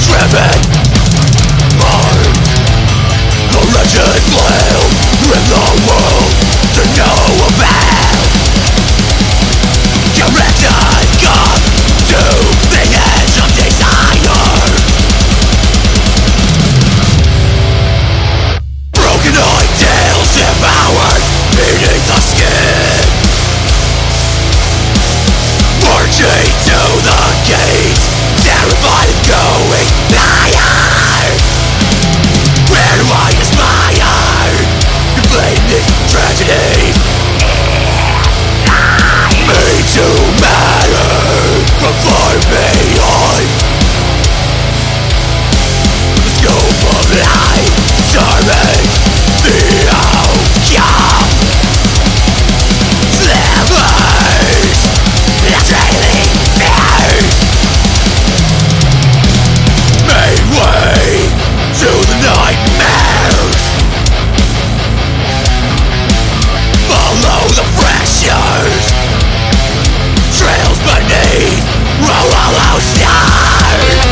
driven wow, wow, wow, star.